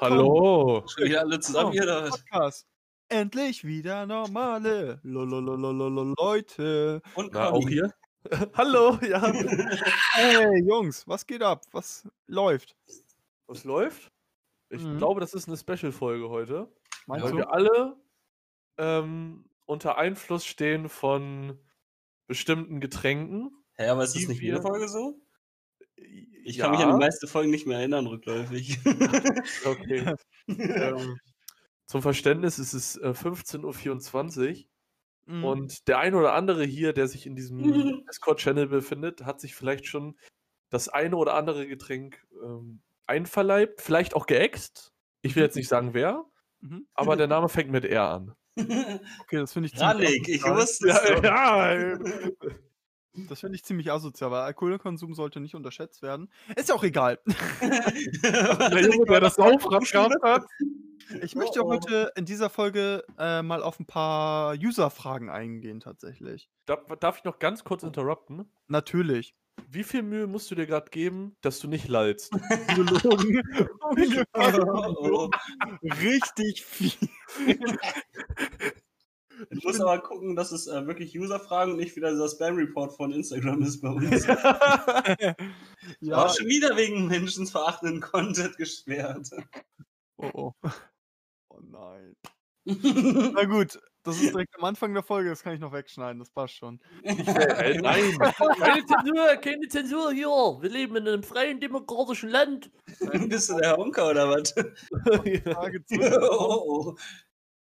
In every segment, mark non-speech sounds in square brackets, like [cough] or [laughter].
Hallo? willkommen hallo. Schon wieder alle zusammen hier oder was? Podcast. Endlich wieder normale Leute. Und Na, auch hier? hallo, ja. Hey Jungs, was geht ab? Was läuft? Was läuft? Ich Mhm. glaube, das ist eine Special-Folge heute, Meinst weil du? wir alle ähm, unter Einfluss stehen von bestimmten Getränken. Hä, aber ist das nicht jede Folge so? Ich ja, kann mich an die meisten Folgen nicht mehr erinnern, rückläufig. [laughs] Okay. [laughs] ähm, zum Verständnis ist es äh, 15.24 Uhr Mhm. und der ein oder andere hier, der sich in diesem [laughs] Discord-Channel befindet, hat sich vielleicht schon das eine oder andere Getränk ähm, einverleibt, vielleicht auch geäxt. Ich will jetzt nicht sagen wer, Mhm. aber der Name fängt mit R an. Okay, das finde ich ziemlich Rannig, ich wusste es doch. ja, Das finde ich ziemlich asozial, weil Alkoholkonsum sollte nicht unterschätzt werden. Ist ja auch egal. [laughs] [laughs] der Junge, der das Aufrad [laughs] gehabt hat. Ich möchte Oh, oh. heute in dieser Folge äh, mal auf ein paar User-Fragen eingehen, tatsächlich. Darf, darf ich noch ganz kurz interrupten? Natürlich. Wie viel Mühe musst du dir gerade geben, dass du nicht lallst? Oh. Richtig viel. [laughs] Ich muss aber gucken, dass es äh, wirklich User-Fragen und nicht wieder dieser Spam-Report von Instagram ist bei uns. [laughs] [laughs] ja, War schon wieder wegen menschenverachtenden Content gesperrt. oh, oh. oh nein. Na gut, das ist direkt am Anfang der Folge, das kann ich noch wegschneiden, das passt schon. Äh, nein, keine Zensur, keine Zensur hier. Wir leben in einem freien demokratischen Land. Bist du der Honker oder was? Frage oh, oh.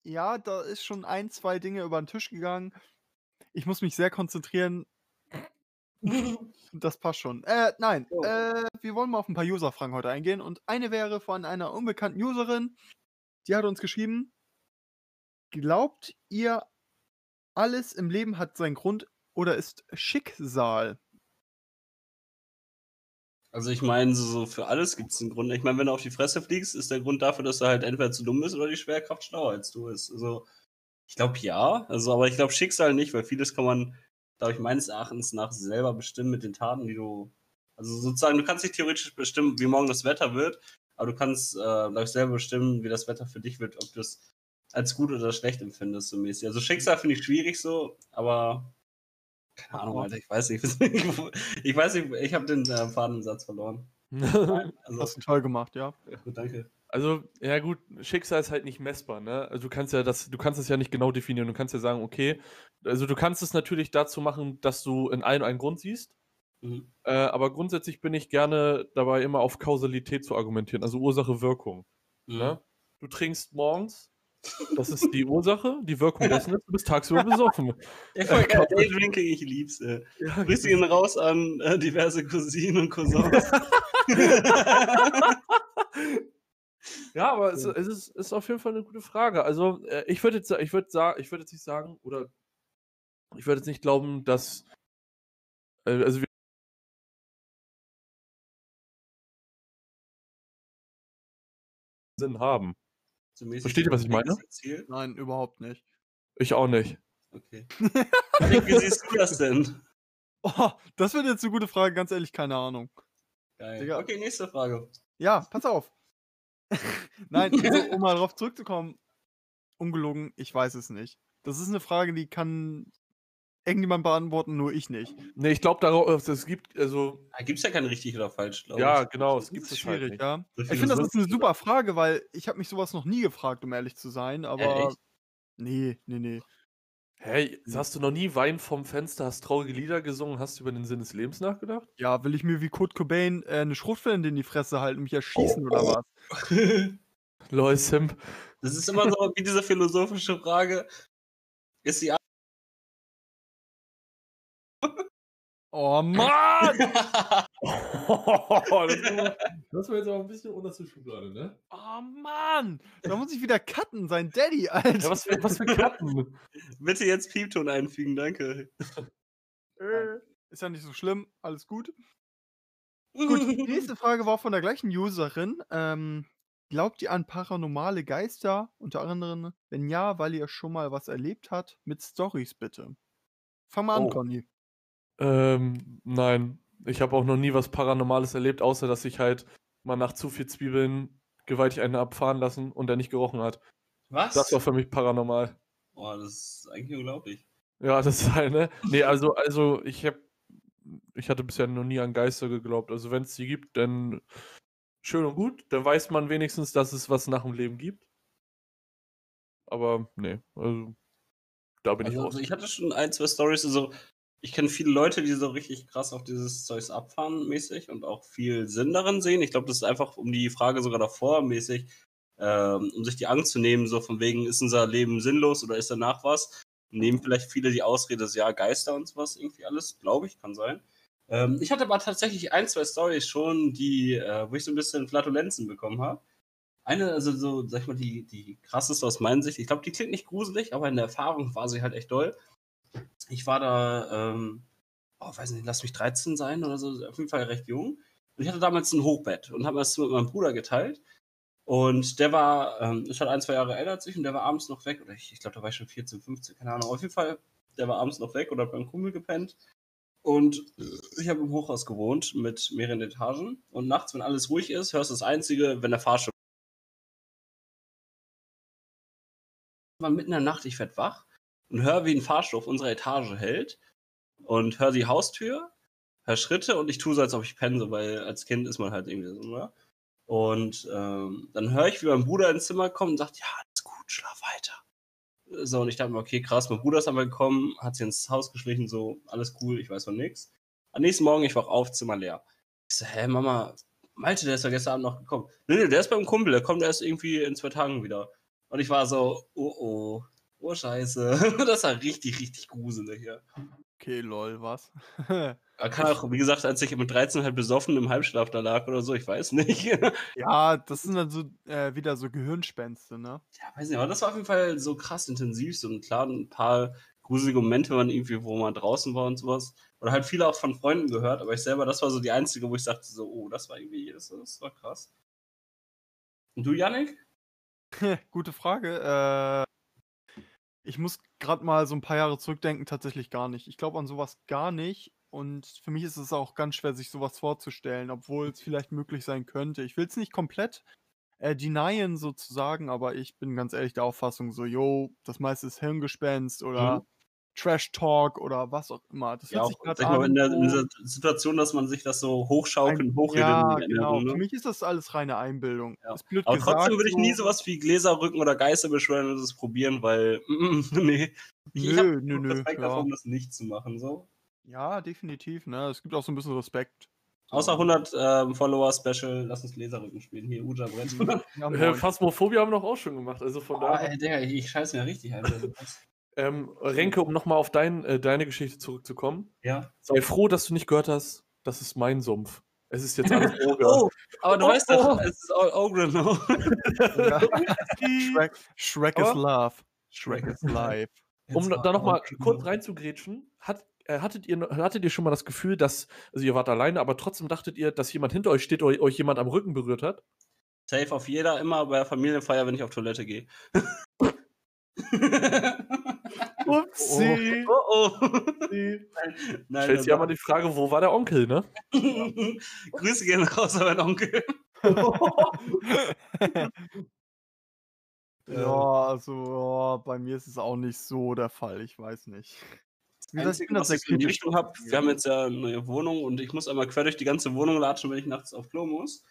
Ja, da ist schon ein, zwei Dinge über den Tisch gegangen. Ich muss mich sehr konzentrieren. Das passt schon. Äh, nein, [laughs] Oh. äh, wir wollen mal auf ein paar User-Fragen heute eingehen. Und eine wäre von einer unbekannten Userin. Die hat uns geschrieben: Glaubt ihr, alles im Leben hat seinen Grund oder ist Schicksal? Also ich meine, so, so für alles gibt es einen Grund. Ich meine, wenn du auf die Fresse fliegst, ist der Grund dafür, dass du halt entweder zu dumm bist oder die Schwerkraft schlauer als du ist. Also ich glaube ja, also aber ich glaube Schicksal nicht, weil vieles kann man, glaube ich, meines Erachtens nach selber bestimmen mit den Taten, die du. Also sozusagen, du kannst nicht theoretisch bestimmen, wie morgen das Wetter wird, aber du kannst, äh, glaube ich, selber bestimmen, wie das Wetter für dich wird, ob du es als gut oder schlecht empfindest, so mäßig. Also Schicksal finde ich schwierig so, aber keine Ahnung, Alter, [laughs] ich weiß nicht. Ich weiß nicht, ich habe den äh, Fadensatz verloren. Nein, [laughs] also, Hast du toll gemacht, ja. gut, danke. Also, ja gut, Schicksal ist halt nicht messbar, ne? Also du kannst ja das, du kannst es ja nicht genau definieren. Du kannst ja sagen, okay, also du kannst es natürlich dazu machen, dass du in allem einen Grund siehst. Mhm. Äh, aber grundsätzlich bin ich gerne dabei, immer auf Kausalität zu argumentieren, also Ursache-Wirkung. Ne? Du trinkst morgens, das ist die Ursache, die Wirkung dessen ist, du bist tagsüber [laughs] besoffen. Ja, voll geil. Daydrinking, ich lieb's. Ja, Grüße ihn raus an äh, diverse Cousinen und Cousins. [laughs] Ja, aber es, es ist, ist auf jeden Fall eine gute Frage. Also, äh, ich würde jetzt, ich würde sagen, ich würde jetzt nicht sagen, oder ich würde jetzt nicht glauben, dass, äh, also wir Sinn haben. So mäßig Versteht ihr, was ich meine? Ziel. Nein, überhaupt nicht. Ich auch nicht. Okay. [laughs] Wie siehst du das denn? Oh, das wird jetzt eine gute Frage, ganz ehrlich, keine Ahnung. Geil. Digga. Okay, nächste Frage. Ja, pass auf. [laughs] Nein, also, um mal drauf zurückzukommen, ungelogen, ich weiß es nicht. Das ist eine Frage, die kann irgendjemand beantworten, nur ich nicht. Nee, ich glaube darauf, es gibt, also, Da gibt's ja kein richtig oder falsch, glaube ja, ich. genau, es Das gibt ist es halt schwierig, nicht. ja. So Ich finde, das ist eine super Frage, weil ich habe mich sowas noch nie gefragt, um ehrlich zu sein, aber echt? nee, nee, nee. Hey, hast du noch nie Wein vom Fenster, hast traurige Lieder gesungen, hast über den Sinn des Lebens nachgedacht? Ja, will ich mir wie Kurt Cobain äh, eine Schrotflinte in die Fresse halten, mich erschießen oder was? oder? [laughs] Lol, Simp. Das ist immer so wie diese philosophische Frage. Ist die Oh Mann! [laughs] das, das war jetzt aber ein bisschen unterste Schublade, ne? Oh Mann! Da muss ich wieder cutten, sein Daddy, Alter. Ja, was für, was für Karten? Bitte jetzt Piepton einfügen, danke. Äh, Ist ja nicht so schlimm, alles gut. Gut, die [laughs] nächste Frage war von der gleichen Userin. Ähm, glaubt ihr an paranormale Geister? Unter anderem, wenn ja, weil ihr schon mal was erlebt habt, mit Stories bitte. Fang mal an, Oh. Conny. Ähm, nein. ich habe auch noch nie was Paranormales erlebt, außer dass ich halt mal nach zu viel Zwiebeln gewaltig einen abfahren lassen und der nicht gerochen hat. Was? Das war für mich paranormal. Boah, das ist eigentlich unglaublich. Ja, [laughs] das ist halt, ne? Nee, also, also ich hab, ich hatte bisher noch nie an Geister geglaubt. Also wenn es die gibt, dann schön und gut. Dann weiß man wenigstens, dass es was nach dem Leben gibt. Aber nee, also da bin ich Also, raus. also ich hatte schon ein, zwei Stories, also ich kenne viele Leute, die so richtig krass auf dieses Zeugs abfahren mäßig und auch viel Sinn darin sehen. Ich glaube, das ist einfach um die Frage sogar davor mäßig, ähm, um sich die Angst zu nehmen, so von wegen, ist unser Leben sinnlos oder ist danach was? Nehmen vielleicht viele die Ausrede, ja, Geister und sowas, irgendwie alles, glaube ich, kann sein. Ähm, ich hatte aber tatsächlich ein, zwei Stories schon, die, äh, wo ich so ein bisschen Flatulenzen bekommen habe. Eine, also so, sag ich mal, die, die krasseste aus meiner Sicht, ich glaube, die klingt nicht gruselig, aber in der Erfahrung war sie halt echt doll. Ich war da, ähm, oh, weiß nicht, lass mich 13 sein oder so, auf jeden Fall recht jung. Und ich hatte damals ein Hochbett und habe das mit meinem Bruder geteilt. Und der war, ähm, ist halt ein, zwei Jahre älter als ich und der war abends noch weg. Oder ich, ich glaube, da war ich schon 14, 15, keine Ahnung. Auf jeden Fall, der war abends noch weg oder hat beim Kumpel gepennt. Und ich habe im Hochhaus gewohnt mit mehreren Etagen. Und nachts, wenn alles ruhig ist, hörst du das Einzige, wenn der Fahrstuhl. War mitten in der Nacht, ich werd wach und höre, wie ein Fahrstuhl auf unserer Etage hält. Und höre die Haustür, höre Schritte und ich tue so, als ob ich penne, weil als Kind ist man halt irgendwie so, oder? Und ähm, dann höre ich, wie mein Bruder ins Zimmer kommt und sagt, ja, alles gut, schlaf weiter. So, und ich dachte mir, okay, krass, mein Bruder ist einmal gekommen, hat sich ins Haus geschlichen, so, alles cool, ich weiß von nichts. Am nächsten Morgen, ich wach auf, Zimmer leer. Ich so, hä, Mama, Malte, der ist ja gestern Abend noch gekommen. Nee, nee, der ist beim Kumpel, der kommt erst irgendwie in zwei Tagen wieder. Und ich war so, oh oh, oh scheiße. [laughs] das war richtig, richtig gruselig, ja. Okay, lol, was? [laughs] Er kann auch, wie gesagt, als ich mit 13 halt besoffen im Halbschlaf da lag oder so, ich weiß nicht. [laughs] ja, das sind dann so äh, wieder so Gehirnspenste, ne? Ja, weiß nicht, aber das war auf jeden Fall so krass intensiv. So und klar, ein paar gruselige Momente waren irgendwie, wo man draußen war und sowas. Oder halt viele auch von Freunden gehört, aber ich selber, das war so die einzige, wo ich sagte so, oh, das war irgendwie, das, das war krass. Und du, Yannick? Gute Frage. Äh, ich muss gerade mal so ein paar Jahre zurückdenken, tatsächlich gar nicht. Ich glaube an sowas gar nicht. Und für mich ist es auch ganz schwer, sich sowas vorzustellen, obwohl es vielleicht möglich sein könnte. Ich will es nicht komplett äh, denyen sozusagen, aber ich bin ganz ehrlich der Auffassung so, yo, das meiste ist Hirngespenst oder Mhm. Trash Talk oder was auch immer. Das Ja, auch, sich grad sag ich mal, in, der, in so dieser Situation, dass man sich das so hochschaukelt, ein, hochredet ja, genau. Erinnerung, Für ne? mich ist das alles reine Einbildung. Ja. Ist blöd Aber gesagt, trotzdem würde ich nie so. sowas wie Gläserrücken oder Geister beschwören und das probieren, weil, [laughs] nee. Ich, ich Nö, nö, nö. Respekt Ja. davor, um das nicht zu machen, so. ja, definitiv. Ne? Es gibt auch so ein bisschen Respekt. Außer 100 ähm, Follower Special, lass uns Gläserrücken spielen. Hier, Uja Brett. [laughs] Ja, Äh. Phasmophobia haben wir doch auch schon gemacht. Also von Boah, daher. ey, Digga, ich, ich scheiß mir richtig, Alter. [laughs] Ähm, Renke, um nochmal auf dein, äh, deine Geschichte zurückzukommen. ja. Sei froh, dass du nicht gehört hast, das ist mein Sumpf. Es ist jetzt alles [laughs] Oger. Oh, aber du Oh, weißt doch, oh. es ist all Ogre now. Ja. Shrek, Shrek is love. Shrek is life. um da nochmal Ogre kurz reinzugrätschen, hat, äh, hattet, ihr, hattet ihr schon mal das Gefühl, dass, also ihr wart alleine, aber trotzdem dachtet ihr, dass jemand hinter euch steht oder euch jemand am Rücken berührt hat? Safe auf jeder, immer bei der Familienfeier, wenn ich auf Toilette gehe. [laughs] Upsi. oh, oh. nein, nein, Stellt sich ja mal die Frage, wo war der Onkel, ne? [laughs] Grüße gehen raus an meinen Onkel. [laughs] Ja, also ja, bei mir ist es auch nicht so der Fall. Ich weiß nicht. Wie gesagt, Einzige, was ich in die Richtung habe, wir haben jetzt ja eine neue Wohnung und ich muss einmal quer durch die ganze Wohnung latschen, wenn ich nachts auf Klo muss.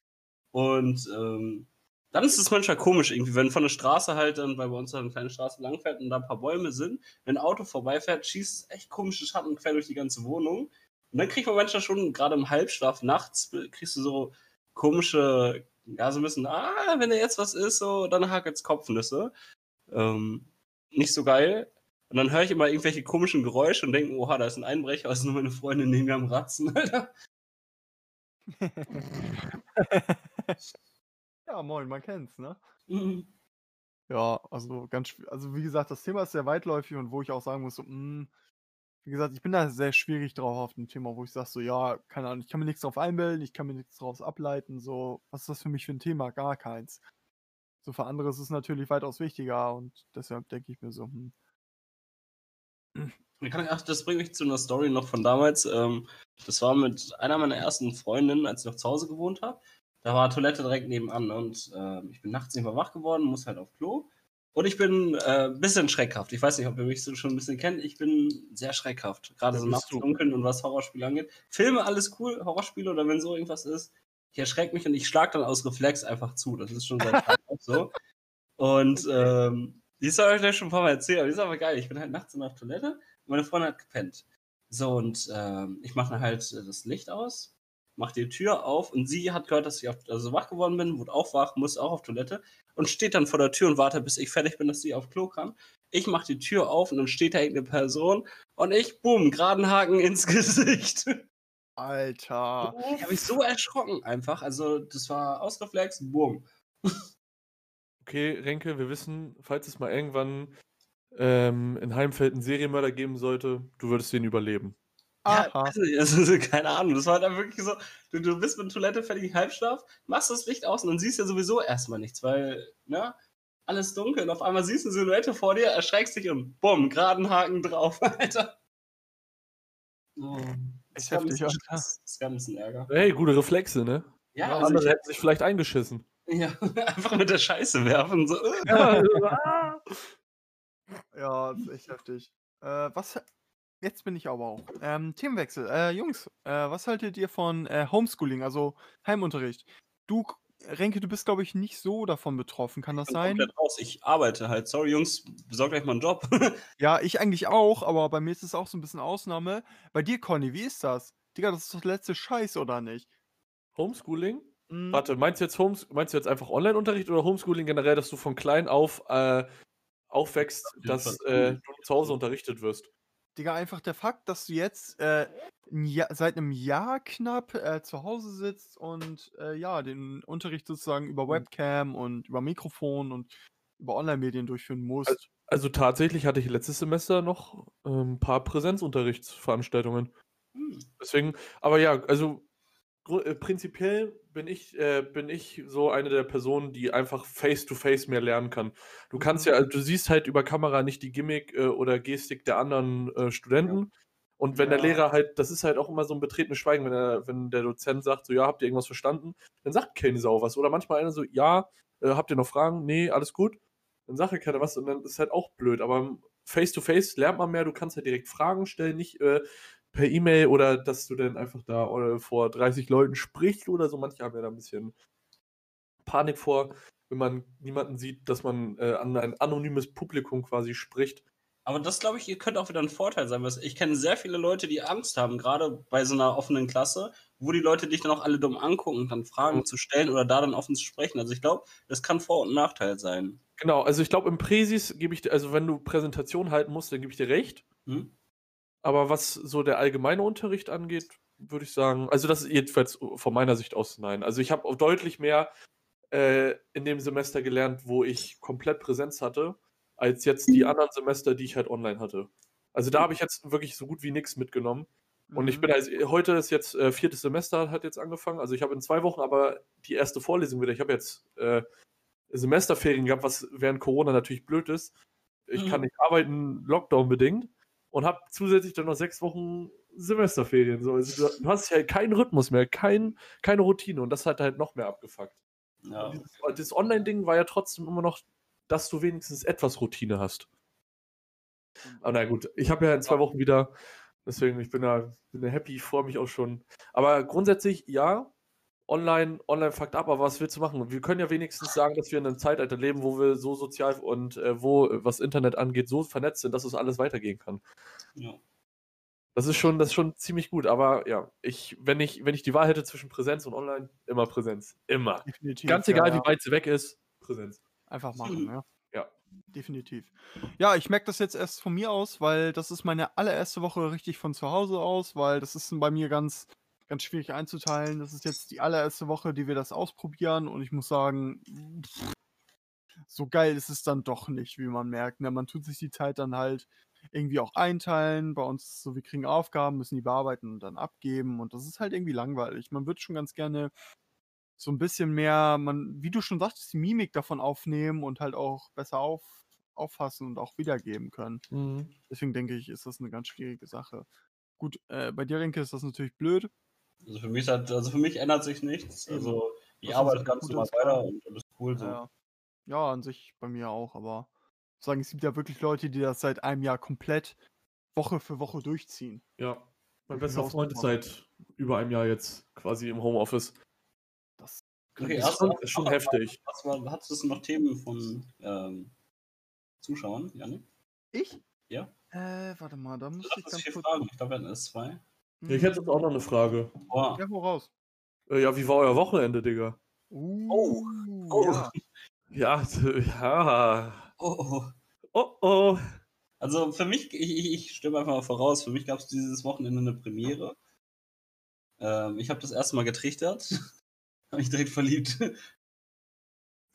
Und ähm, dann ist es manchmal komisch irgendwie, wenn von der Straße halt dann, weil bei uns halt eine kleine Straße langfährt und da ein paar Bäume sind, wenn ein Auto vorbeifährt, schießt es echt komische Schatten quer durch die ganze Wohnung. Und dann kriegt man manchmal schon, gerade im Halbschlaf nachts, kriegst du so komische, ja, so ein bisschen, ah, wenn da jetzt was ist, so, dann hakelt's Kopfnüsse. Ähm, nicht so geil. Und dann höre ich immer irgendwelche komischen Geräusche und denke, oha, da ist ein Einbrecher, das ist nur meine Freundin neben mir am Ratzen, [laughs] Alter. [laughs] ja, moin, man kennt's, ne? Mhm. Ja, also ganz, also wie gesagt, das Thema ist sehr weitläufig und wo ich auch sagen muss, so, mh, wie gesagt, ich bin da sehr schwierig drauf auf dem Thema, wo ich sage so, ja, keine Ahnung, ich kann mir nichts drauf einbilden, ich kann mir nichts draus ableiten, so, was ist das für mich für ein Thema? Gar keins. So für andere ist es natürlich weitaus wichtiger und deshalb denke ich mir so, hm, Ach, das bringt mich zu einer Story noch von damals. Ähm, das war mit einer meiner ersten Freundinnen, als ich noch zu Hause gewohnt habe. Da war Toilette direkt nebenan und äh, ich bin nachts nicht mehr wach geworden, muss halt auf Klo. Und ich bin äh, ein bisschen schreckhaft. Ich weiß nicht, ob ihr mich so schon ein bisschen kennt. Ich bin sehr schreckhaft. Gerade so nachts dunkeln und was Horrorspiele angeht. Filme, alles cool. Horrorspiele oder wenn so irgendwas ist. Ich erschrecke mich und ich schlage dann aus Reflex einfach zu. Das ist schon seit Tagen auch so. Und ähm, die ist euch schon ein paar Mal erzählt, aber die ist aber geil. Ich bin halt nachts in auf Toilette und meine Freundin hat gepennt. So, und ähm, ich mache dann halt äh, das Licht aus, mache die Tür auf und sie hat gehört, dass ich auf, also wach geworden bin, wurde auch wach, muss auch auf Toilette und steht dann vor der Tür und wartet, bis ich fertig bin, dass sie auf Klo kann. Ich mache die Tür auf und dann steht da irgendeine Person und ich, boom, geraden Haken ins [laughs] Gesicht. Alter. Ich habe mich so erschrocken einfach. Also, das war Ausreflex, boom. Okay, Renke, wir wissen, falls es mal irgendwann ähm, in Heimfeld einen Serienmörder geben sollte, du würdest den überleben. Ja, also, also, keine Ahnung. Das war dann wirklich so, du, du bist mit Toilette fertig Halbschlaf, machst das Licht aus und dann siehst du ja sowieso erstmal nichts, weil, ne, alles dunkel und auf einmal siehst du eine Silhouette vor dir, erschreckst dich und bumm, geraden Haken drauf, [laughs] Alter. Oh, ist heftig, Alter. Das ist ganz ein Ärger. Hey, gute Reflexe, ne? Ja, ja also andere hätten sich vielleicht eingeschissen. Ja, [laughs] einfach mit der Scheiße werfen. So. Ja, [laughs] ja, das ist echt heftig. Äh, was. Jetzt bin ich aber auch. Ähm, Themenwechsel. Äh, Jungs, äh, was haltet ihr von äh, Homeschooling, also Heimunterricht? Du, Renke, du bist, glaube ich, nicht so davon betroffen. Kann das Ich bin sein? raus. Ich arbeite halt. Sorry, Jungs, besorgt euch mal einen Job. [laughs] Ja, ich eigentlich auch, aber bei mir ist es auch so ein bisschen Ausnahme. Bei dir, Conny, wie ist das? Digga, das ist doch letzte Scheiß, oder nicht? Homeschooling? Mhm. Warte, meinst du jetzt Homes meinst du jetzt einfach Online-Unterricht oder Homeschooling generell, dass du von klein auf äh, aufwächst, dass äh, du zu Hause unterrichtet wirst? Digga, einfach der Fakt, dass du jetzt äh, ein Jahr, seit einem Jahr knapp äh, zu Hause sitzt und äh, ja, den Unterricht sozusagen über Webcam und über Mikrofon und über Online-Medien durchführen musst. Also tatsächlich hatte ich letztes Semester noch ähm, ein paar Präsenzunterrichtsveranstaltungen. Hm. Deswegen, aber ja, also prinzipiell bin ich, äh, bin ich so eine der Personen, die einfach face-to-face mehr lernen kann. Du kannst Mhm. ja, also du siehst halt über Kamera nicht die Gimmick äh, oder Gestik der anderen äh, Studenten. Und wenn der Ja. Lehrer halt, das ist halt auch immer so ein betretenes Schweigen, wenn, er, wenn der Dozent sagt, so, ja, habt ihr irgendwas verstanden? Dann sagt keine Sau was. Oder manchmal einer so, ja, äh, habt ihr noch Fragen? Nee, alles gut. Dann sagt ja keiner was und dann ist halt auch blöd. Aber face-to-face lernt man mehr, du kannst halt direkt Fragen stellen, nicht äh, per E-Mail oder dass du dann einfach da äh, vor 30 Leuten sprichst oder so. Manche haben ja da ein bisschen Panik vor, wenn man niemanden sieht, dass man äh, an ein anonymes Publikum quasi spricht. Aber das, glaube ich, ihr könnte auch wieder ein Vorteil sein. weil Ich kenne sehr viele Leute, die Angst haben, gerade bei so einer offenen Klasse, wo die Leute dich dann auch alle dumm angucken und dann Fragen Mhm. zu stellen oder da dann offen zu sprechen. Also ich glaube, das kann Vor- und Nachteil sein. Genau, also ich glaube, im Präsis gebe ich dir, also wenn du Präsentation halten musst, dann gebe ich dir recht. Hm? Aber was so der allgemeine Unterricht angeht, würde ich sagen, also das ist jedenfalls von meiner Sicht aus nein. Also ich habe auch deutlich mehr äh, in dem Semester gelernt, wo ich komplett Präsenz hatte, als jetzt die anderen Semester, die ich halt online hatte. Also da habe ich jetzt wirklich so gut wie nichts mitgenommen. Und ich Mhm. bin also, heute ist jetzt äh, viertes Semester hat jetzt angefangen. Also ich habe in zwei Wochen aber die erste Vorlesung wieder. Ich habe jetzt äh, Semesterferien gehabt, was während Corona natürlich blöd ist. Ich kann Mhm. nicht arbeiten, Lockdown bedingt. Und habe zusätzlich dann noch sechs Wochen Semesterferien. So, also du, hast ja keinen Rhythmus mehr, kein, keine Routine. Und das hat halt noch mehr abgefuckt. Ja. Dieses, das Online-Ding war ja trotzdem immer noch, dass du wenigstens etwas Routine hast. Aber na gut, ich habe ja in zwei Wochen wieder, deswegen ich bin da, bin da happy, freue mich auch schon. Aber grundsätzlich ja, online, online fuckt ab, aber was willst du machen? Wir können ja wenigstens sagen, dass wir in einem Zeitalter leben, wo wir so sozial und äh, wo, äh, was Internet angeht, so vernetzt sind, dass es alles weitergehen kann. Ja. Das ist schon, das ist schon ziemlich gut, aber ja, ich, wenn ich, wenn ich die Wahl hätte zwischen Präsenz und online, immer Präsenz. Immer. Definitiv. Ganz ja, egal, ja. wie weit sie weg ist, Präsenz. Einfach machen, ja. Ja. Definitiv. Ja, ich merke das jetzt erst von mir aus, weil das ist meine allererste Woche richtig von zu Hause aus, weil das ist bei mir ganz, ganz schwierig einzuteilen. Das ist jetzt die allererste Woche, die wir das ausprobieren und ich muss sagen, pff, so geil ist es dann doch nicht, wie man merkt. Ne? Man tut sich die Zeit dann halt irgendwie auch einteilen. Bei uns so, wir kriegen Aufgaben, müssen die bearbeiten und dann abgeben und das ist halt irgendwie langweilig. Man würde schon ganz gerne so ein bisschen mehr, man, wie du schon sagtest, die Mimik davon aufnehmen und halt auch besser auf, auffassen und auch wiedergeben können. Mhm. Deswegen denke ich, ist das eine ganz schwierige Sache. Gut, äh, bei dir, Renke, ist das natürlich blöd. Also für mich hat, also für mich ändert sich nichts. Eben. Also ich Das arbeite ganz normal weiter und alles cool so. Ja. ja, an sich bei mir auch, aber sagen, es gibt ja wirklich Leute, die das seit einem Jahr komplett Woche für Woche durchziehen. Ja. Mein bester Freund ist seit über einem Jahr jetzt quasi im Homeoffice. Das Okay, ist schon, du- ist schon heftig. Was war, hattest du noch Themen von ähm, Zuschauern, Janik? ich? Ja. Äh, warte mal, da muss ich ganz vier kurz. Fragen. Ich glaube, wir hatten erst zwei. Ja, ich hätte jetzt auch noch eine Frage. Boah. Ja, voraus. Äh, ja, wie war euer Wochenende, Digga? Uh, oh. Ja. Ja, t- ja. Oh, oh. Oh oh. Also für mich, ich, ich, stimme einfach mal voraus, für mich gab es dieses Wochenende eine Premiere. Ähm, ich habe das erste Mal getrichtert. [laughs] habe mich direkt verliebt.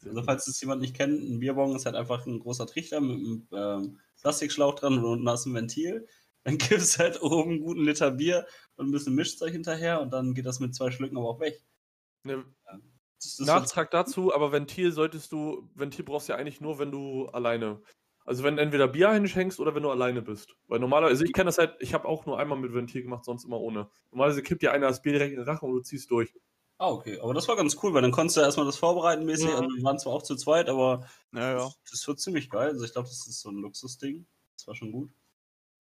Also falls es jemand nicht kennt, ein Bierbong ist halt einfach ein großer Trichter mit einem ähm, Plastikschlauch dran und unten hast du ein Ventil. Dann gibst halt oben einen guten Liter Bier und ein bisschen Mischzeug hinterher und dann geht das mit zwei Schlücken aber auch weg. Ne, Das, das Nachtrag dazu, aber Ventil solltest du, Ventil brauchst du ja eigentlich nur, wenn du alleine. Also wenn du entweder Bier einschenkst oder wenn du alleine bist. Weil normalerweise, also ich kenne das halt, ich habe auch nur einmal mit Ventil gemacht, sonst immer ohne. Normalerweise kippt dir einer das Bier direkt in den Rachen und du ziehst durch. Ah, okay. Aber das war ganz cool, weil dann konntest du erstmal das vorbereiten mäßig. Ja. Wir waren zwar auch zu zweit, aber Ja, ja, das, das wird ziemlich geil. Also ich glaube, das ist so ein Luxusding. Das war schon gut.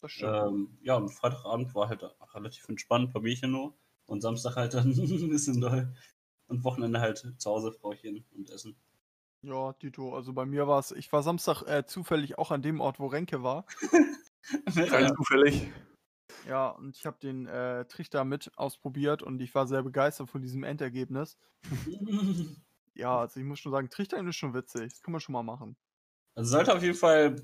Das stimmt. Ähm, ja, und Freitagabend war halt relativ entspannt, ein paar Bierchen nur. Und Samstag halt dann [laughs] ein bisschen doll. Und Wochenende halt zu Hause Frauchen und Essen. Ja, Tito, also bei mir war es, ich war Samstag äh, zufällig auch an dem Ort, wo Renke war. [laughs] Rein ja. zufällig. Ja, und ich habe den äh, Trichter mit ausprobiert und ich war sehr begeistert von diesem Endergebnis. [laughs] Ja, also ich muss schon sagen, Trichtern ist schon witzig. Das kann man schon mal machen. Also sollte auf jeden Fall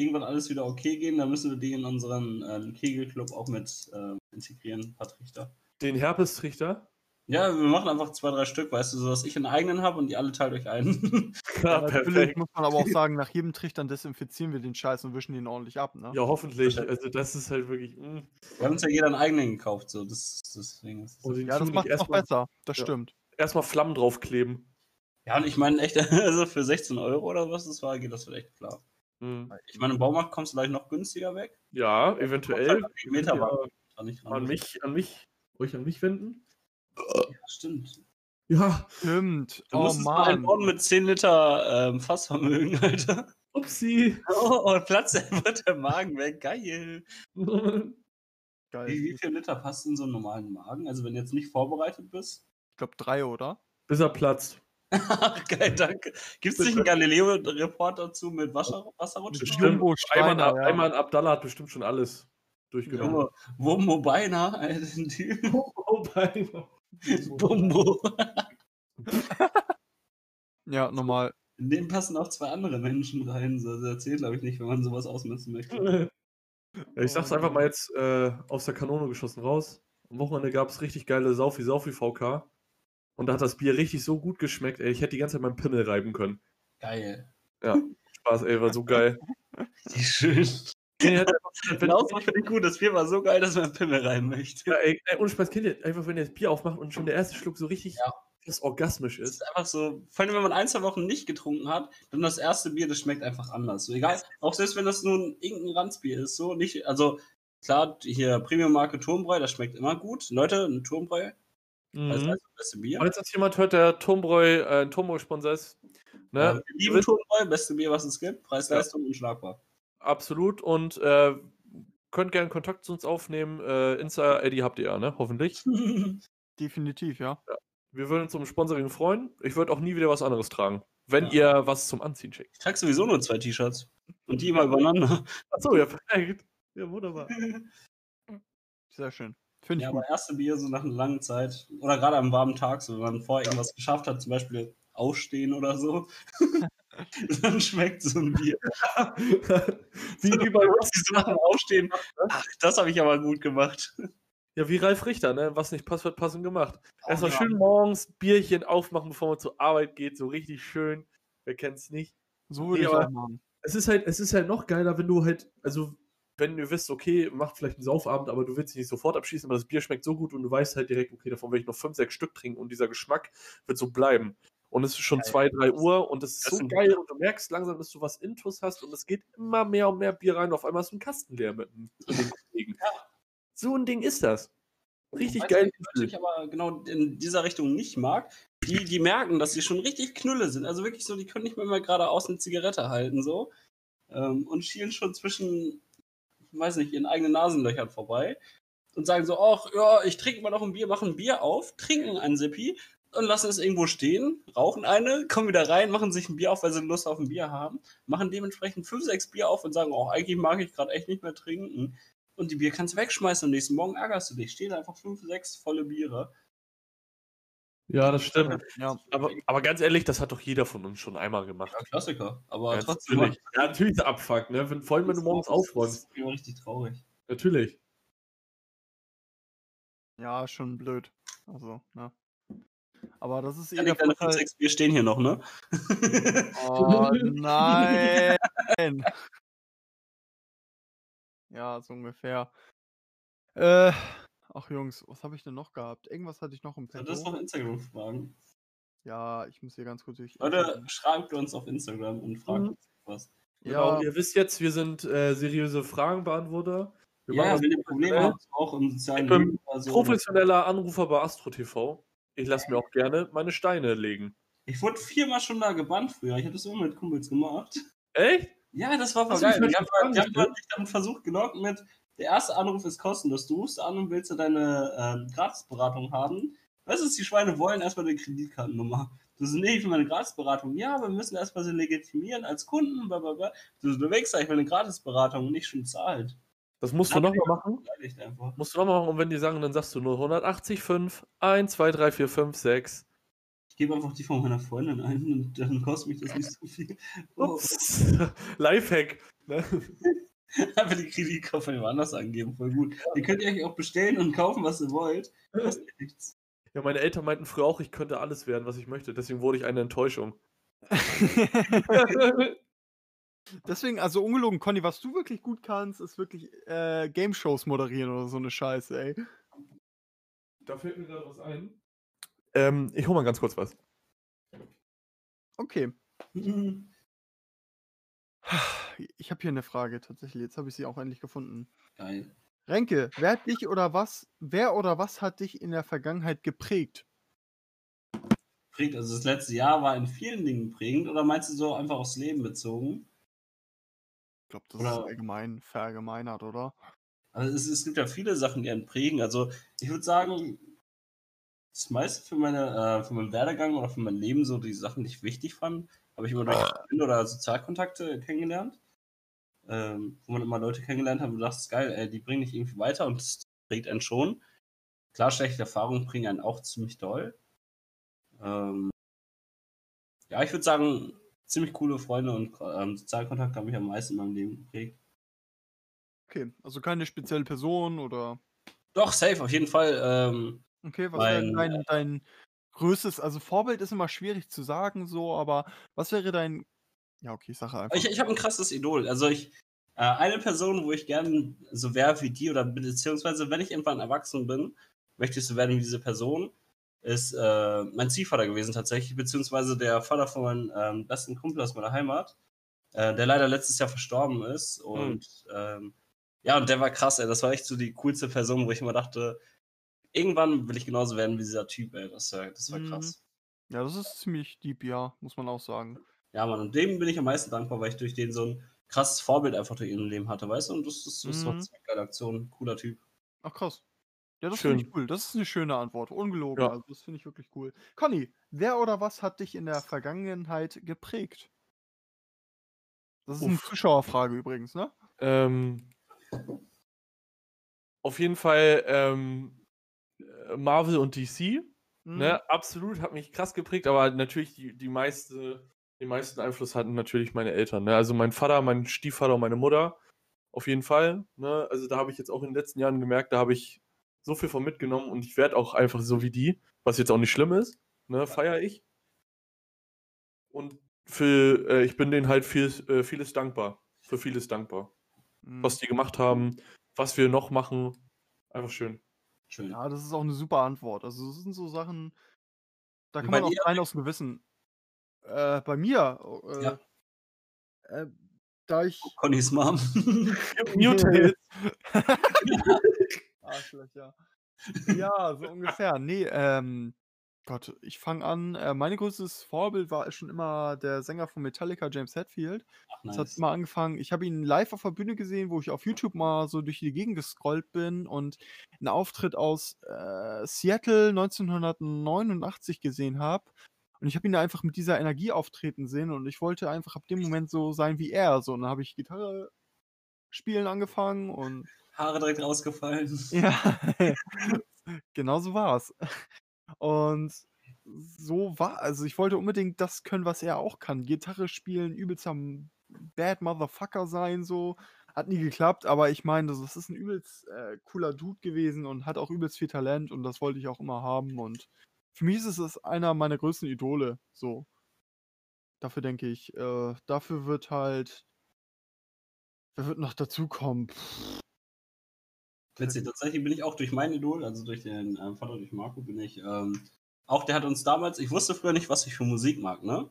irgendwann alles wieder okay gehen, dann müssen wir die in unseren äh, Kegelclub auch mit äh, integrieren, ein paar Trichter. Den Herpestrichter. Ja, wir machen einfach zwei, drei Stück, weißt du, so dass ich einen eigenen habe und die alle teilt euch ein. [laughs] Ja, Natürlich perfekt. muss man aber auch sagen, nach jedem Trichtern desinfizieren wir den Scheiß und wischen ihn ordentlich ab, ne? Ja, hoffentlich. Also das ist halt wirklich. mm. wir haben uns ja jeder einen eigenen gekauft, so das, deswegen ist Und den Ja, das macht es noch erstmal besser. Das Ja. stimmt. erstmal Flammen draufkleben. Ja, und ich meine echt, [laughs] also für 16 Euro oder was das war, geht das vielleicht klar. Mm. Ich meine, im Baumarkt kommst du gleich noch günstiger weg. Ja, eventuell. halt Meter Ja, an mich, an mich, euch an mich wenden. Ja, stimmt. Ja, Stimmt. Du oh musstest mal einen Mann. bauen mit 10 Liter ähm, Fassvermögen, Alter. upsi. Oh, und Platz [laughs] wird der Magen weg. Geil. [laughs] Geil. Wie, wie Ich viel Liter passt in so einen normalen Magen? Also, wenn du jetzt nicht vorbereitet bist? glaube drei, oder? Bis er platzt. Geil, danke. Gibt es nicht einen Galileo-Report dazu mit Wasser, Wasserrutschen? Bestimmt. Einmal, Steiner, ja. einmal Abdallah hat bestimmt schon alles durchgenommen. Wumbo beinahe, Alter, den Typ. Oh, beinahe. Bumbo. [laughs] Ja, normal. In den passen auch zwei andere Menschen rein. So, das erzählt, glaube ich, nicht, wenn man sowas ausmessen möchte. [laughs] Ja, ich sag's einfach mal jetzt äh, aus der Kanone geschossen raus. Am Wochenende gab es richtig geile Saufi Saufi VK. Und da hat das Bier richtig so gut geschmeckt, ey. Ich hätte die ganze Zeit meinen Pimmel reiben können. Geil. Spaß, ey, war so geil. [laughs] Wie schön. Nee, hätte einfach- [laughs] wenn- so finde ich gut. Das Bier war so geil, dass man Pimmel rein möchte. ja, ey, ey, ohne Spaß, kennt ihr einfach, wenn ihr das Bier aufmacht und schon der erste Schluck so richtig Ja. das orgasmisch ist. ist einfach so, vor allem wenn man ein, zwei Wochen nicht getrunken hat, dann das erste Bier, das schmeckt einfach anders. So egal, auch selbst wenn das nur ein irgendein Ranzbier ist, so nicht, also klar, hier Premium-Marke Turmbräu, das schmeckt immer gut. Leute, ein Turmbräu, Mhm. das beste Bier. Falls jetzt jemand hört, der Turmbräu, äh, ein Turmbräu-Sponsor ist, ne? Ja, wir lieben Turmbräu, beste Bier, was es gibt, Preis-Leistung unschlagbar. Absolut. Und äh, könnt gerne Kontakt zu uns aufnehmen. Äh, Insta, Eddie habt ihr ja, ne? Hoffentlich. [laughs] Definitiv, ja. Wir würden uns um Sponsoring freuen. Ich würde auch nie wieder was anderes tragen. Wenn ihr was zum Anziehen schickt. Ich trage sowieso nur zwei T-Shirts. Und die immer übereinander. Achso, ja, perfekt. Ja, wunderbar. [laughs] Sehr schön. Finde ich Ja, gut. aber erste Bier so nach einer langen Zeit, oder gerade am warmen Tag, so wenn man vorher irgendwas geschafft hat, zum Beispiel aufstehen oder so, [laughs] dann schmeckt so ein Bier. wie, [laughs] wie bei So nach dem Aufstehen, ach, das habe ich aber gut gemacht. ja, wie Ralf Richter, ne? Was nicht passt, wird passend gemacht. Erstmal ja. schön morgens Bierchen aufmachen, bevor man zur Arbeit geht. So richtig schön. Wer kennt's nicht? So würde Nee, ich auch machen. es ist halt, es ist halt noch geiler, wenn du halt, also wenn du wisst, okay, macht vielleicht einen Saufabend, aber du willst dich nicht sofort abschießen, aber das Bier schmeckt so gut und du weißt halt direkt, okay, davon will ich noch fünf, sechs Stück trinken und dieser Geschmack wird so bleiben. und es ist schon Geil. 2, 3 Uhr und es ist Das so geil und du merkst langsam, dass du was Intus hast und es geht immer mehr und mehr Bier rein und auf einmal ist ein Kasten leer mit, dem- mit [laughs] den Kollegen. So ein Ding ist das. Richtig Weißt geil. was ich aber genau in dieser Richtung nicht mag, die, die merken, dass sie schon richtig Knülle sind. Also wirklich so, die können nicht mehr mal geradeaus eine Zigarette halten, so. Ähm, und schielen schon zwischen, weiß nicht, ihren eigenen Nasenlöchern vorbei. Und sagen so, ach, ja, ich trinke mal noch ein Bier, machen ein Bier auf, trinken ein Sippi und lassen es irgendwo stehen, rauchen eine, kommen wieder rein, machen sich ein Bier auf, weil sie Lust auf ein Bier haben, machen dementsprechend fünf, sechs Bier auf und sagen, oh, eigentlich mag ich gerade echt nicht mehr trinken. Und die Bier kannst du wegschmeißen und nächsten Morgen ärgerst du dich. Stehen einfach fünf, sechs volle Biere. Ja, das stimmt. Ja. Aber, aber ganz ehrlich, das hat doch jeder von uns schon einmal gemacht. Ja, Klassiker. Aber Ja, trotzdem natürlich. Ja, natürlich ist Abfuck, ne? Wenn, vor allem, wenn du morgens aufräumst. Das ist immer richtig traurig. Natürlich. Ja, schon blöd. Also, ne. Aber das ist Ja, fünf, Vorteil. sechs Bier stehen hier noch, ne? Oh [laughs] nein. Ja, so ungefähr. Äh, ach Jungs, was habe ich denn noch gehabt? Irgendwas hatte ich noch im Ja, das ist noch Petto. Instagram-Fragen. Ja, ich muss hier ganz kurz durch. Leute, schreibt uns auf Instagram und fragt Mhm. uns was. Genau, Ja, ihr wisst jetzt, wir sind äh, seriöse Fragenbeantworter. Wir Ja, machen das wenn ihr Probleme habt, auch im sozialen Ich bin so. Professioneller Anrufer bei Astro TV. Ich lasse mir auch gerne meine Steine legen. Ich wurde viermal schon da gebannt früher. Ich habe das immer mit Kumpels gemacht. Echt? Ja, das war voll du mich geil. Mal haben, haben ne? versucht gelockt mit, der erste Anruf ist kostenlos. Du rufst an und willst du deine ähm, Gratisberatung haben. Weißt du, die Schweine wollen? Erstmal eine Kreditkartennummer. Du so, nee, ich will meine Gratisberatung. Ja, aber wir müssen erstmal sie legitimieren als Kunden. Blablabla. Du so, du Wichser, ich will eine Gratisberatung und nicht schon zahlt. Das musst du Dann nochmal machen. Musst du nochmal machen. Und wenn die sagen, dann sagst du nur 180, 5, 1, 2, 3, 4, 5, 6. Ich gebe einfach die von meiner Freundin ein und dann kostet mich das nicht so viel. Ups. [laughs] Lifehack. [laughs] [laughs] Einfach die Kreditkarte von jemand anders angeben. Voll gut. Ihr könnt ihr euch auch bestellen und kaufen, was ihr wollt. Kostet nichts. Ja, meine Eltern meinten früher auch, ich könnte alles werden, was ich möchte. Deswegen wurde ich eine Enttäuschung. [laughs] Deswegen, also ungelogen, Conny, was du wirklich gut kannst, ist wirklich äh, Game Shows moderieren oder so eine Scheiße, ey. Da fällt mir gerade was ein. Ähm, ich hole mal ganz kurz was. Okay. [laughs] [sighs] Ich habe hier eine Frage tatsächlich. Jetzt habe ich sie auch endlich gefunden. Geil. Renke, wer hat dich oder was, wer oder was hat dich in der Vergangenheit geprägt? Prägt, also das letzte Jahr war in vielen Dingen prägend oder meinst du so einfach aufs Leben bezogen? Ich glaube, das Oder- ist allgemein verallgemeinert, oder? Also es, es gibt ja viele Sachen, die einen prägen. Also ich würde sagen, das meiste für, meine, äh, für meinen Werdegang oder für mein Leben, so die Sachen, die ich wichtig fand, habe ich immer durch [laughs] Freunde oder Sozialkontakte kennengelernt. Ähm, wo man immer Leute kennengelernt hat und du dachtest, geil, ey, die bringen dich irgendwie weiter und das prägt einen schon. Klar, schlechte Erfahrungen bringen einen auch ziemlich doll. Ähm, ja, ich würde sagen, ziemlich coole Freunde und ähm, Sozialkontakte haben mich am meisten in meinem Leben geprägt. Okay, also keine spezielle Person oder. Doch, safe, auf jeden Fall. Ähm, Okay, was wäre Mein, dein, dein größtes, also Vorbild ist immer schwierig zu sagen, so, aber was wäre dein. Ja, okay, ich sage einfach. Ich, ich habe ein krasses Idol. Also ich, äh, eine Person, wo ich gerne so wäre wie die oder beziehungsweise wenn ich irgendwann erwachsen bin, möchte ich so werden wie diese Person, ist äh, mein Ziehvater gewesen tatsächlich, beziehungsweise der Vater von meinem ähm, besten Kumpel aus meiner Heimat, äh, der leider letztes Jahr verstorben ist und ähm, ja, und der war krass, ey. Das war echt so die coolste Person, wo ich immer dachte, irgendwann will ich genauso werden wie dieser Typ, ey. Das war, das war Mhm. krass. ja, das ist ziemlich deep, ja, muss man auch sagen. Ja, Mann, und dem bin ich am meisten dankbar, weil ich durch den so ein krasses Vorbild einfach durch ihrem Leben hatte, weißt du? Und das, das, das war Mhm. eine ziemlich geile Aktion, cooler Typ. Ach krass. Ja, das finde ich cool. Das ist eine schöne Antwort. Ungelogen. Ja. Also das finde ich wirklich cool. Conny, wer oder was hat dich in der Vergangenheit geprägt? Das ist eine Uff. Zuschauerfrage übrigens, ne? Ähm, auf jeden Fall ähm, äh, Marvel und DC. Mhm. Ne, absolut, hat mich krass geprägt, aber natürlich die, die meiste, den meisten Einfluss hatten natürlich meine Eltern. Ne? Also mein Vater, mein Stiefvater und meine Mutter. Auf jeden Fall. Ne? Also da habe ich jetzt auch in den letzten Jahren gemerkt, da habe ich so viel von mitgenommen und ich werde auch einfach so wie die, was jetzt auch nicht schlimm ist, ne, feiere ich. Und für, äh, ich bin denen halt viel, äh, vieles dankbar. Für vieles dankbar. Mhm. Was die gemacht haben, was wir noch machen. Einfach schön. Schön. Ja, das ist auch eine super Antwort. Also das sind so Sachen, da kann man auch rein aus dem Gewissen. Äh, bei mir, äh, Ja. äh, da ich Connys Mom. [laughs] [laughs] Mutate. [laughs] Arschlöcher. Ja, so ungefähr. Ne, ähm, Gott, ich fange an. Äh, mein größtes Vorbild war schon immer der Sänger von Metallica, James Hetfield. Ach, Das hat nice. mal angefangen. Ich habe ihn live auf der Bühne gesehen, wo ich auf YouTube mal so durch die Gegend gescrollt bin und 'n Auftritt aus, äh, Seattle 1989 gesehen habe. Und ich habe ihn da einfach mit dieser Energie auftreten sehen und ich wollte einfach ab dem Moment so sein wie er. So, und dann habe ich Gitarre spielen angefangen und Haare direkt rausgefallen. [laughs] ja, genau so war's. Und so war also, ich wollte unbedingt das können, was er auch kann. Gitarre spielen, übelster m Bad Motherfucker sein so. Hat nie geklappt, aber ich meine, das das ist 'n übelst, äh, cooler Dude gewesen und hat auch übelst viel Talent und das wollte ich auch immer haben und für mich ist es einer meiner größten Idole, so. Dafür denke ich, äh dafür wird halt wer wird noch dazukommen? Witzig, tatsächlich bin ich auch durch mein Idol, also durch den, ähm, Vater, durch Marco, bin ich, ähm auch der hat uns damals ich wusste früher nicht, was ich für Musik mag, ne?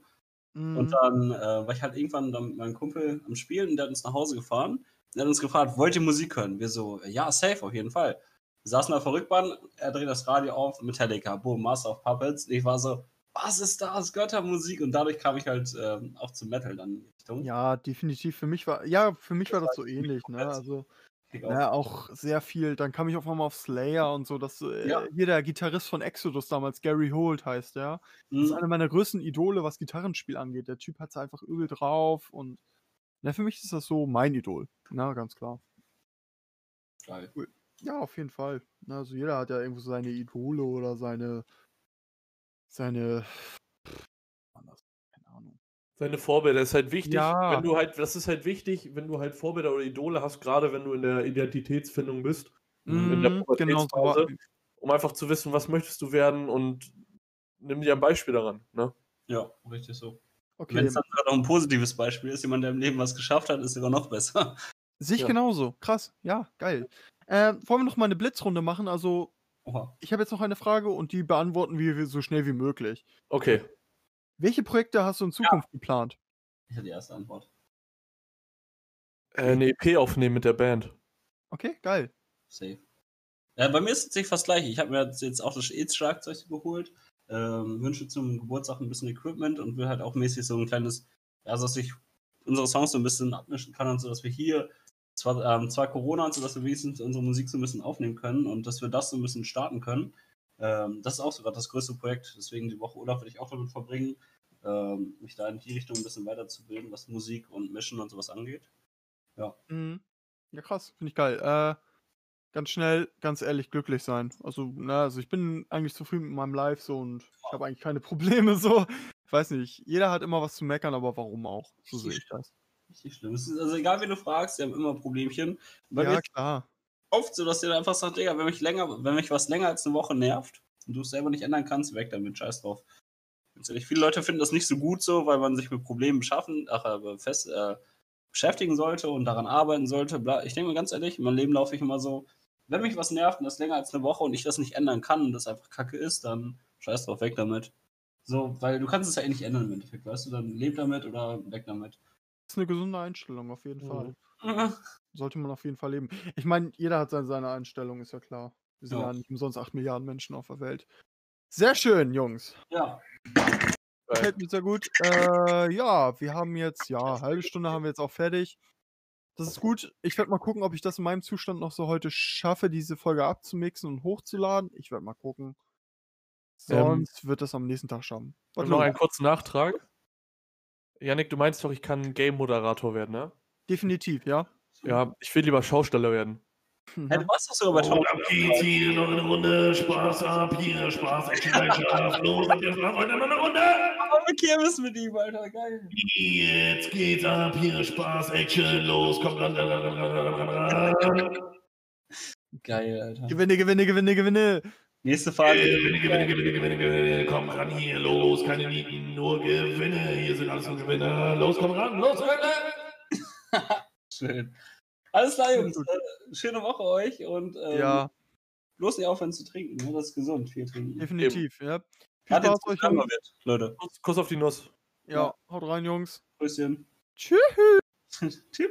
Und Mhm. dann, äh, war ich halt irgendwann dann mit meinem Kumpel am Spielen und der hat uns nach Hause gefahren. Der hat uns gefragt: „Wollt ihr Musik hören?“ Wir so: „Ja, safe, auf jeden Fall.“ Wir saßen auf der Rückbahn, er dreht das Radio auf, Metallica, boom, Master of Puppets. Ich war so: „Was ist das? Göttermusik.“ Und dadurch kam ich halt, ähm, auch zum Metal dann in die Richtung. Ja, definitiv. Für mich war ja, für mich war Das so ähnlich, ne? Also, off. ne, auch sehr viel dann kam ich auf einmal auf Slayer und so, das, äh Ja. hier der Gitarrist von Exodus damals, Gary Holt heißt der. Das ist Mhm. einer meiner größten Idole, was Gitarrenspiel angeht. Der Typ hat's einfach übel drauf und ne, für mich ist das so mein Idol, ne, ganz klar. Geil. Cool. Ja, auf jeden Fall. Ne, also jeder hat ja irgendwo seine Idole oder seine seine anders, keine Ahnung. Seine Vorbilder ist halt wichtig, Ja. wenn du halt das ist halt wichtig, wenn du halt Vorbilder oder Idole hast, grade wenn du in der Identitätsfindung bist, in der Mhm, genau Pubertätsphase, um einfach zu wissen, was möchtest du werden und nimm dir ein Beispiel daran, ne? Ja, richtig so. Okay. Wenn's dann sogar noch 'n positives Beispiel ist, jemand, der im Leben was geschafft hat, ist sogar noch besser. Sehe ich Ja. genauso. Krass. Ja, geil. Ähm, wollen wir noch mal 'ne Blitzrunde machen? Also, Oha. ich habe jetzt noch eine Frage und die beantworten wir so schnell wie möglich. Okay. Welche Projekte hast du in Ja. Zukunft geplant? Ich hatte die erste Antwort. Äh, 'ne EP aufnehmen mit der Band. Okay, geil. Safe. Ja, bei mir ist es tatsächlich fast gleich. Ich habe mir jetzt auch das E-Schlagzeug geholt, ähm, wünsche zum Geburtstag 'n bisschen Equipment und will halt auch mäßig so 'n kleines ja, dass ich unsere Songs so 'n bisschen abmischen kann und so, dass wir hier zwar ähm, zwar Corona und so, dass wir wenigstens unsere Musik so 'n bisschen aufnehmen können und dass wir das so 'n bisschen starten können. Ähm, das ist auch so grad das größte Projekt, deswegen die Woche Urlaub werde ich auch damit verbringen, ähm, mich da in die Richtung 'n bisschen weiterzubilden, was Musik und Mischen und so was angeht. Ja. Mhm. Ja, krass, finde ich geil. Äh, ganz schnell, ganz ehrlich, glücklich sein. Also, ne, also ich bin eigentlich zufrieden mit meinem Life so und ich habe eigentlich keine [laughs] Probleme so. Ich weiß nicht, jeder hat immer was zu meckern, aber warum auch? So sehe ich das. Richtig schlimm. Es ist also egal, wen du fragst, die haben immer Problemchen. Bei Ja, klar. oft so, dass der einfach sagt: „Digga, wenn mich länger wenn mich was länger als 'ne Woche nervt und du es selber nicht ändern kannst, weg damit, scheiß drauf.“ Ganz ehrlich, viele Leute finden das nicht so gut so, weil man sich mit Problemen beschaffen ach, äh, fest äh, beschäftigen sollte und daran arbeiten sollte, bla. Ich denke mir ganz ehrlich, in meinem Leben laufe ich immer so, wenn mich was nervt und das länger als 'ne Woche und ich das nicht ändern kann und das einfach Kacke ist, dann scheiß drauf, weg damit. So, weil du kannst es ja eh nicht ändern im Endeffekt, weißt du? Dann lebe damit oder weg damit. Das ist 'ne gesunde Einstellung auf jeden Fall. Mhm. [laughs] Sollte man auf jeden Fall leben. Ich meine, jeder hat sein seine Einstellung, ist ja klar. Wir sind Ja. ja nicht umsonst 8 Milliarden Menschen auf der Welt. Sehr schön, Jungs. Ja. Gefällt mir sehr gut. Äh, ja, wir haben jetzt ja, halbe Stunde haben wir jetzt auch fertig. Das ist gut. Ich werde mal gucken, ob ich das in meinem Zustand noch so heute schaffe, diese Folge abzumixen und hochzuladen. Ich werde mal gucken. Ähm Sonst wird das am nächsten Tag schaffen. Noch einen kurzen Nachtrag. Jannik, du meinst doch, ich kann Game-Moderator werden, ne? Definitiv, ja. Ja, ich will lieber Schausteller werden. Hey, du warst doch sogar bei Tom. ab geht's hier noch eine Runde. Spaß ab, hier Spaß, Action, Leidenschaft. Los, ihr Spaß, heute noch eine Runde? Aber wir Kirmes mit ihm, Alter, geil. Jetzt geht's ab, hier Spaß, Action, los, komm ran, ran, ran, ran, ran, ran, ran. Geil, Alter. Gewinne, gewinne, gewinne, gewinne. Nächste Frage. Gewinne, gewinne, gewinne, gewinne, gewinne, komm ran hier, los, keine Nieten, nur Gewinne, hier sind alles nur Gewinner. Los, komm ran, los, Gewinne! [laughs] Schön. Alles klar, Jungs. Äh, schöne Woche euch und ähm, Ja, bloß nicht aufhören zu trinken. Ne? Das ist gesund, viel trinken. definitiv, ja. Viel Gerade Spaß euch, wird, Leute. Kuss, Kuss auf die Nuss. Ja, haut rein, Jungs. Grüßchen. Tschüss. [laughs] Tschüss.